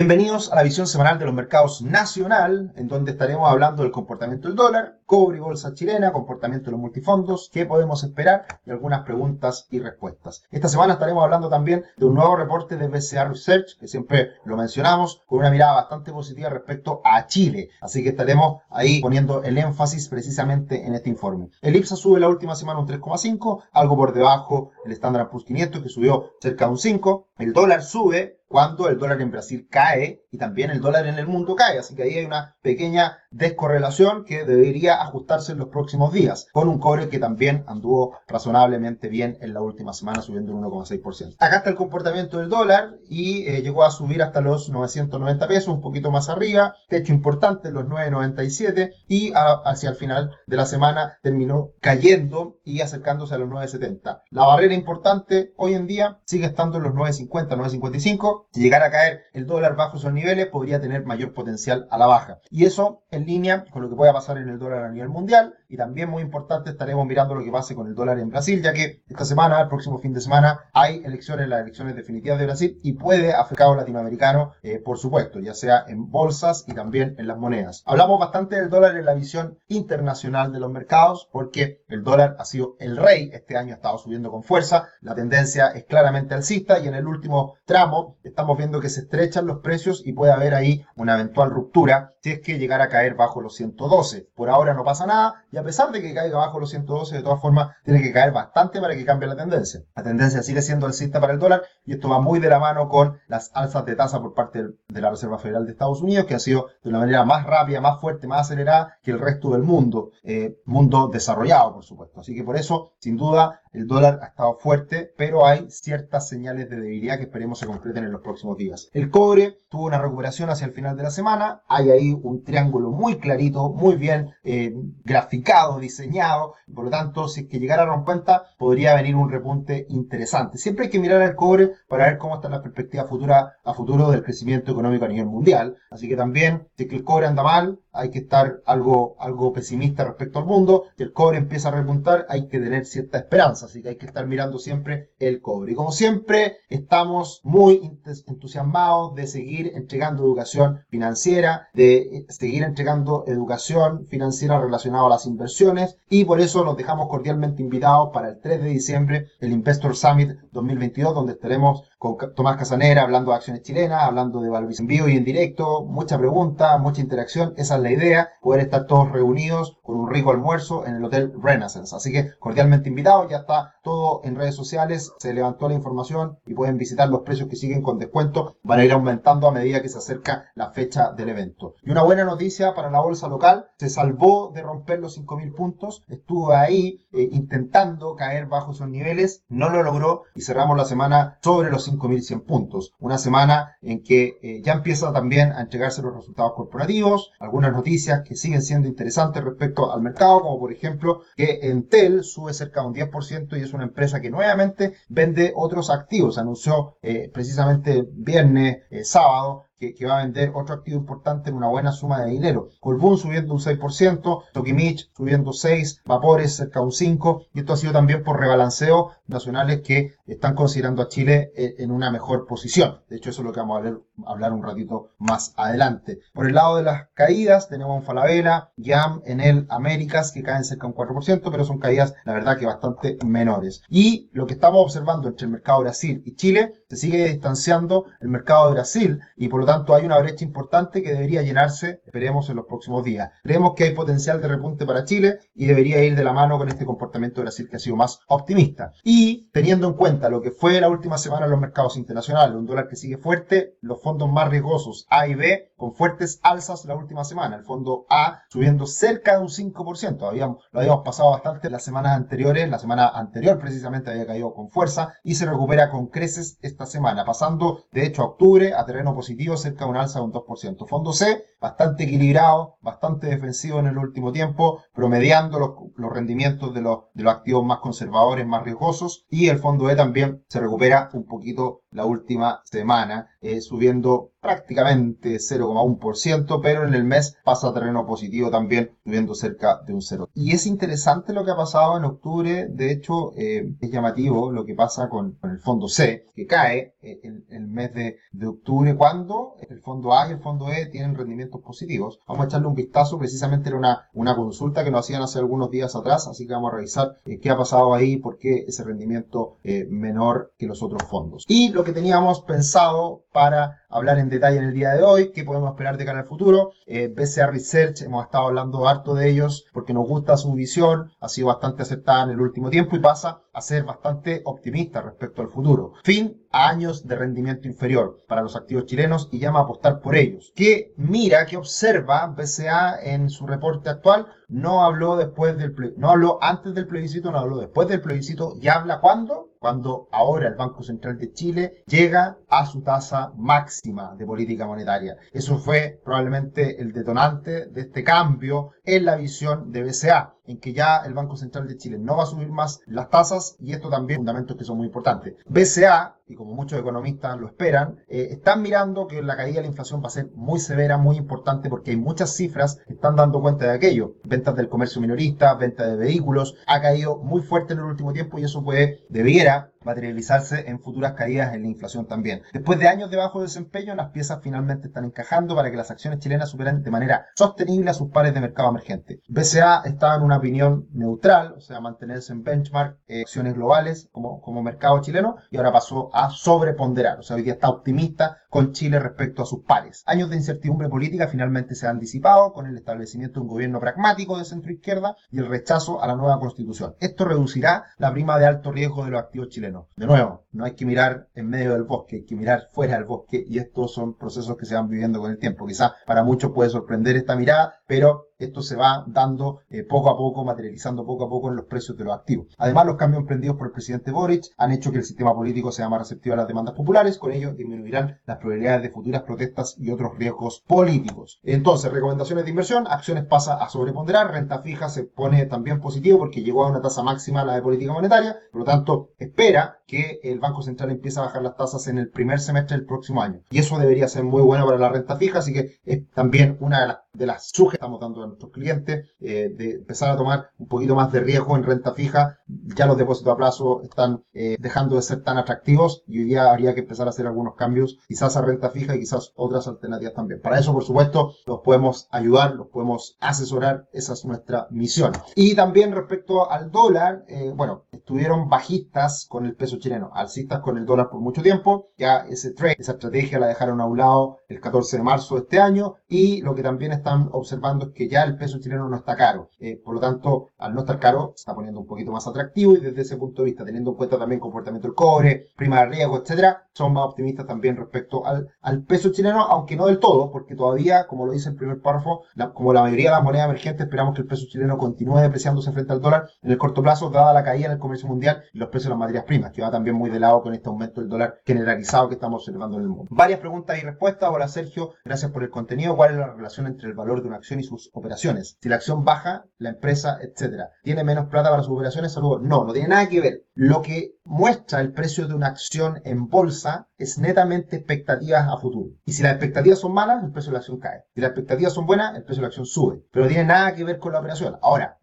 Bienvenidos a la visión semanal de los mercados nacional, en donde estaremos hablando del comportamiento del dólar, cobre y bolsa chilena, comportamiento de los multifondos, qué podemos esperar y algunas preguntas y respuestas. Esta semana estaremos hablando también de un nuevo reporte de BCA Research, que siempre lo mencionamos, con una mirada bastante positiva respecto a Chile. Así que estaremos ahí poniendo el énfasis precisamente en este informe. El IPSA sube la última semana un 3,5, algo por debajo el Standard Poor's 500 que subió cerca de un 5. El dólar sube cuando el dólar en Brasil cae y también el dólar en el mundo cae. Así que ahí hay una pequeña descorrelación que debería ajustarse en los próximos días, con un cobre que también anduvo razonablemente bien en la última semana, subiendo un 1,6%. Acá está el comportamiento del dólar y eh, llegó a subir hasta los 990 pesos, un poquito más arriba, techo importante, los 997 y hacia el final de la semana terminó cayendo y acercándose a los 970. La barrera importante hoy en día sigue estando en los 950, 955 si llegara a caer el dólar bajo esos niveles, podría tener mayor potencial a la baja. Y eso en línea con lo que pueda pasar en el dólar a nivel mundial. Y también muy importante, estaremos mirando lo que pase con el dólar en Brasil, ya que esta semana, el próximo fin de semana, hay elecciones, las elecciones definitivas de Brasil, y puede afectar al latinoamericano, eh, por supuesto, ya sea en bolsas y también en las monedas. Hablamos bastante del dólar en la visión internacional de los mercados, porque el dólar ha sido el rey, este año ha estado subiendo con fuerza, la tendencia es claramente alcista, y en el último tramo estamos viendo que se estrechan los precios y puede haber ahí una eventual ruptura si es que llegara a caer bajo los 112. Por ahora no pasa nada y a pesar de que caiga bajo los 112, de todas formas tiene que caer bastante para que cambie la tendencia. La tendencia sigue siendo alcista para el dólar y esto va muy de la mano con las alzas de tasa por parte de la Reserva Federal de Estados Unidos que ha sido de una manera más rápida, más fuerte, más acelerada que el resto del mundo, eh, mundo desarrollado por supuesto. Así que por eso, sin duda, el dólar ha estado fuerte, pero hay ciertas señales de debilidad que esperemos se concreten en los próximos días. El cobre tuvo una recuperación hacia el final de la semana. Hay ahí un triángulo muy clarito, muy bien eh, graficado, diseñado. Por lo tanto, si es que llegara a rompuenta, podría venir un repunte interesante. Siempre hay que mirar al cobre para ver cómo está la perspectiva futura a futuro del crecimiento económico a nivel mundial. Así que también, si es que el cobre anda mal, hay que estar algo, algo pesimista respecto al mundo. Si el cobre empieza a repuntar, hay que tener cierta esperanza. Así que hay que estar mirando siempre el cobre. Y como siempre, estamos muy entusiasmados de seguir entregando educación financiera, de seguir entregando educación financiera relacionada a las inversiones. Y por eso los dejamos cordialmente invitados para el 3 de diciembre, el Investor Summit 2022, donde estaremos con Tomás Casanera hablando de acciones chilenas, hablando de Valvis en vivo y en directo, mucha pregunta, mucha interacción, esa es idea, poder estar todos reunidos con un rico almuerzo en el Hotel Renaissance. Así que cordialmente invitados, ya está todo en redes sociales, se levantó la información y pueden visitar los precios que siguen con descuento, van a ir aumentando a medida que se acerca la fecha del evento. Y una buena noticia para la bolsa local, se salvó de romper los 5.000 puntos, estuvo ahí eh, intentando caer bajo esos niveles, no lo logró y cerramos la semana sobre los 5.100 puntos. Una semana en que eh, ya empieza también a entregarse los resultados corporativos, algunas noticias que siguen siendo interesantes respecto al mercado, como por ejemplo que Entel sube cerca de un 10% y es una empresa que nuevamente vende otros activos. Anunció eh, precisamente viernes, eh, sábado, que, va a vender otro activo importante en una buena suma de dinero. Colbún subiendo un 6%, Tokimich subiendo 6, Vapores cerca de un 5, y esto ha sido también por rebalanceo nacionales que están considerando a Chile eh, en una mejor posición. De hecho, eso es lo que vamos a hablar, un ratito más adelante. Por el lado de las caídas, tenemos un Falabella, YAM, Enel, Américas, que caen cerca de un 4%, pero son caídas, la verdad, que bastante menores. Y lo que estamos observando entre el mercado Brasil y Chile, se sigue distanciando el mercado de Brasil, y por lo tanto hay una brecha importante que debería llenarse, esperemos, en los próximos días. Creemos que hay potencial de repunte para Chile y debería ir de la mano con este comportamiento de Brasil que ha sido más optimista. Y teniendo en cuenta lo que fue la última semana en los mercados internacionales, un dólar que sigue fuerte, los fondos más riesgosos A y B con fuertes alzas la última semana, el fondo A subiendo cerca de un 5%, habíamos, lo habíamos pasado bastante las semanas anteriores, la semana anterior precisamente había caído con fuerza y se recupera con creces esta semana, pasando de hecho a octubre a terreno positivo cerca de un alza de un 2%. Fondo C, bastante equilibrado, bastante defensivo en el último tiempo, promediando los, rendimientos de los, de los activos más conservadores, más riesgosos. Y el fondo E también se recupera un poquito la última semana, eh, subiendo prácticamente 0,1%, pero en el mes pasa a terreno positivo también, subiendo cerca de un 0. Y es interesante lo que ha pasado en octubre, de hecho eh, es llamativo lo que pasa con, el fondo C, que cae eh, en, el mes de, octubre cuando el fondo A y el fondo E tienen rendimientos positivos. Vamos a echarle un vistazo, precisamente era una, una consulta que nos hacían hace algunos días atrás, así que vamos a revisar eh, qué ha pasado ahí, por qué ese rendimiento menor que los otros fondos. Y lo que teníamos pensado para hablar en detalle en el día de hoy, qué podemos esperar de cara al futuro. Eh, BCA Research, hemos estado hablando harto de ellos porque nos gusta su visión, ha sido bastante aceptada en el último tiempo y pasa a ser bastante optimista respecto al futuro. Fin años de rendimiento inferior para los activos chilenos y llama a apostar por ellos. ¿Qué mira, qué observa BCA en su reporte actual? No habló después del no habló antes del plebiscito, no habló después del plebiscito y habla cuándo? Cuando ahora el Banco Central de Chile llega a su tasa máxima de política monetaria. Eso fue probablemente el detonante de este cambio en la visión de BCA en que ya el Banco Central de Chile no va a subir más las tasas y esto también fundamentos que son muy importantes. BCA, y como muchos economistas lo esperan, eh, están mirando que la caída de la inflación va a ser muy severa, muy importante porque hay muchas cifras que están dando cuenta de aquello. Ventas del comercio minorista, venta de vehículos, ha caído muy fuerte en el último tiempo y eso puede, debiera materializarse en futuras caídas en la inflación también. Después de años de bajo desempeño, las piezas finalmente están encajando para que las acciones chilenas superen de manera sostenible a sus pares de mercado emergente. BCA está en una opinión neutral, o sea, mantenerse en benchmark, eh, acciones globales como, como mercado chileno, y ahora pasó a sobreponderar, o sea, hoy día está optimista con Chile respecto a sus pares. Años de incertidumbre política finalmente se han disipado con el establecimiento de un gobierno pragmático de centro izquierda y el rechazo a la nueva constitución. Esto reducirá la prima de alto riesgo de los activos chilenos. De nuevo, no hay que mirar en medio del bosque, hay que mirar fuera del bosque y estos son procesos que se van viviendo con el tiempo. Quizás para muchos puede sorprender esta mirada, pero esto se va dando eh, poco a poco, materializando poco a poco en los precios de los activos. Además, los cambios emprendidos por el presidente Boric han hecho que el sistema político sea más receptivo a las demandas populares, con ello disminuirán las probabilidades de futuras protestas y otros riesgos políticos. Entonces, recomendaciones de inversión, acciones pasa a sobreponderar, renta fija se pone también positivo porque llegó a una tasa máxima la de política monetaria, por lo tanto, espera que el Banco Central empiece a bajar las tasas en el primer semestre del próximo año. Y eso debería ser muy bueno para la renta fija, así que es también una de las, de las que estamos dando nuestros clientes, eh, de empezar a tomar un poquito más de riesgo en renta fija. Ya los depósitos a plazo están eh, dejando de ser tan atractivos y hoy día habría que empezar a hacer algunos cambios, quizás a renta fija y quizás otras alternativas también. Para eso, por supuesto, los podemos ayudar, los podemos asesorar, esa es nuestra misión. Y también respecto al dólar, eh, bueno, estuvieron bajistas con el peso chileno, alcistas con el dólar por mucho tiempo, ya ese trade, esa estrategia la dejaron a un lado el 14 de marzo de este año y lo que también están observando que ya el peso chileno no está caro. Eh, por lo tanto, al no estar caro, se está poniendo un poquito más atractivo y desde ese punto de vista, teniendo en cuenta también comportamiento del cobre, prima de riesgo, etcétera, son más optimistas también respecto al, al peso chileno, aunque no del todo, porque todavía, como lo dice el primer párrafo, como la mayoría de las monedas emergentes, esperamos que el peso chileno continúe depreciándose frente al dólar en el corto plazo, dada la caída en el comercio mundial y los precios de las materias primas, que va también muy de lado con este aumento del dólar generalizado que estamos observando en el mundo. Varias preguntas y respuestas. Hola Sergio, gracias por el contenido. ¿Cuál es la relación entre el valor de una acción y sus operaciones? Si la acción baja, la empresa, etcétera, ¿tiene menos plata para sus operaciones? Saludos. No, no tiene nada que ver. Lo que muestra el precio de una acción en bolsa es netamente expectativas a futuro. Y si las expectativas son malas, el precio de la acción cae. Si las expectativas son buenas, el precio de la acción sube. Pero no tiene nada que ver con la operación. Ahora,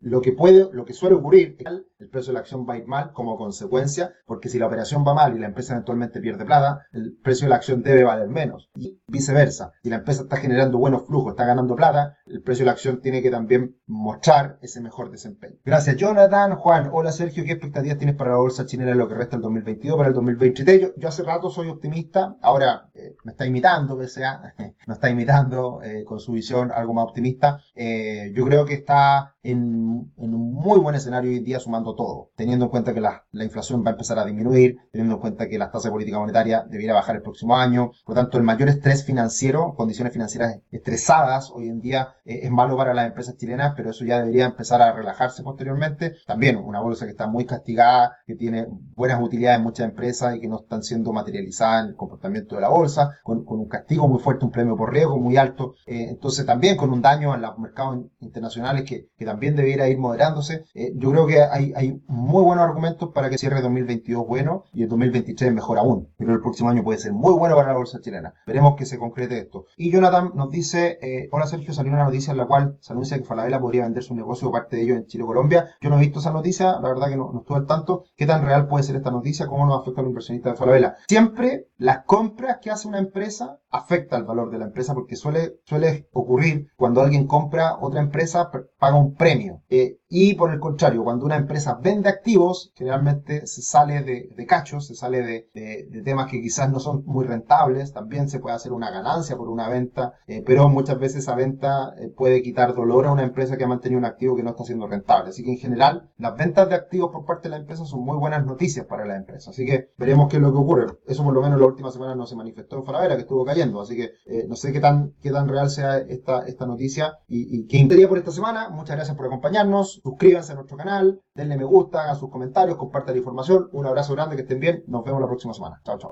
lo que puede, lo que suele ocurrir, el precio de la acción va a ir mal como consecuencia, porque si la operación va mal y la empresa eventualmente pierde plata, el precio de la acción debe valer menos. Y viceversa. Si la empresa está generando buenos flujos, está ganando plata, el precio de la acción tiene que también mostrar ese mejor desempeño. Gracias, Jonathan. Juan, hola Sergio, ¿qué expectativas tienes para la bolsa chilena en lo que resta del 2022, para el 2023? Yo, yo rato soy optimista, ahora eh, me está imitando, sea, me está imitando eh, con su visión algo más optimista. Eh, yo creo que está en, un muy buen escenario hoy en día sumando todo, teniendo en cuenta que la, inflación va a empezar a disminuir, teniendo en cuenta que la tasa de política monetaria debiera bajar el próximo año, por lo tanto el mayor estrés financiero, condiciones financieras estresadas hoy en día eh, es malo para las empresas chilenas, pero eso ya debería empezar a relajarse posteriormente. También una bolsa que está muy castigada, que tiene buenas utilidades en muchas empresas y que no están siendo materializadas en el comportamiento de la bolsa, con, un castigo muy fuerte, un premio por riesgo muy alto, eh, entonces también con un daño en los mercados internacionales que, que también también debiera ir moderándose. Eh, yo creo que hay, hay muy buenos argumentos para que cierre 2022 bueno y el 2023 mejor aún. Pero el próximo año puede ser muy bueno para la bolsa chilena. Veremos que se concrete esto. Y Jonathan nos dice, eh, hola Sergio, salió una noticia en la cual se anuncia que Falabella podría vender su negocio o parte de ello en Chile o Colombia. Yo no he visto esa noticia, la verdad que no, no estuve al tanto. ¿Qué tan real puede ser esta noticia? ¿Cómo nos afecta a los inversionistas de Falabella? Siempre las compras que hace una empresa afecta al valor de la empresa porque suele, suele ocurrir cuando alguien compra otra empresa, paga un premio. Eh, y por el contrario, cuando una empresa vende activos, generalmente se sale de, de cachos, se sale de, de, temas que quizás no son muy rentables, también se puede hacer una ganancia por una venta, eh, pero muchas veces esa venta eh, puede quitar dolor a una empresa que ha mantenido un activo que no está siendo rentable. Así que en general, las ventas de activos por parte de la empresa son muy buenas noticias para la empresa. Así que veremos qué es lo que ocurre. Eso por lo menos la última semana no se manifestó en Faravera, que estuvo cayendo. Así que eh, no sé qué tan, qué tan real sea esta, esta noticia y, y qué interés por esta semana. Muchas gracias por acompañarnos suscríbanse a nuestro canal, denle me gusta, hagan sus comentarios, compartan la información. Un abrazo grande, que estén bien. Nos vemos la próxima semana. Chao, chao.